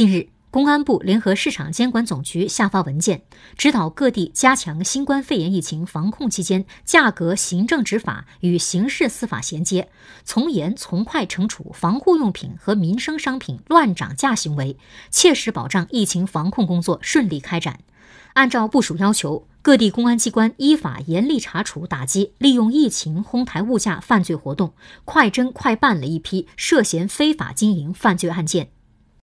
近日公安部联合市场监管总局下发文件指导各地加强新冠肺炎疫情防控期间价格行政执法与刑事司法衔接从严从快惩处防护用品和民生商品乱涨价行为切实保障疫情防控工作顺利开展。按照部署要求各地公安机关依法严厉查处打击利用疫情哄抬物价犯罪活动快侦快办了一批涉嫌非法经营犯罪案件。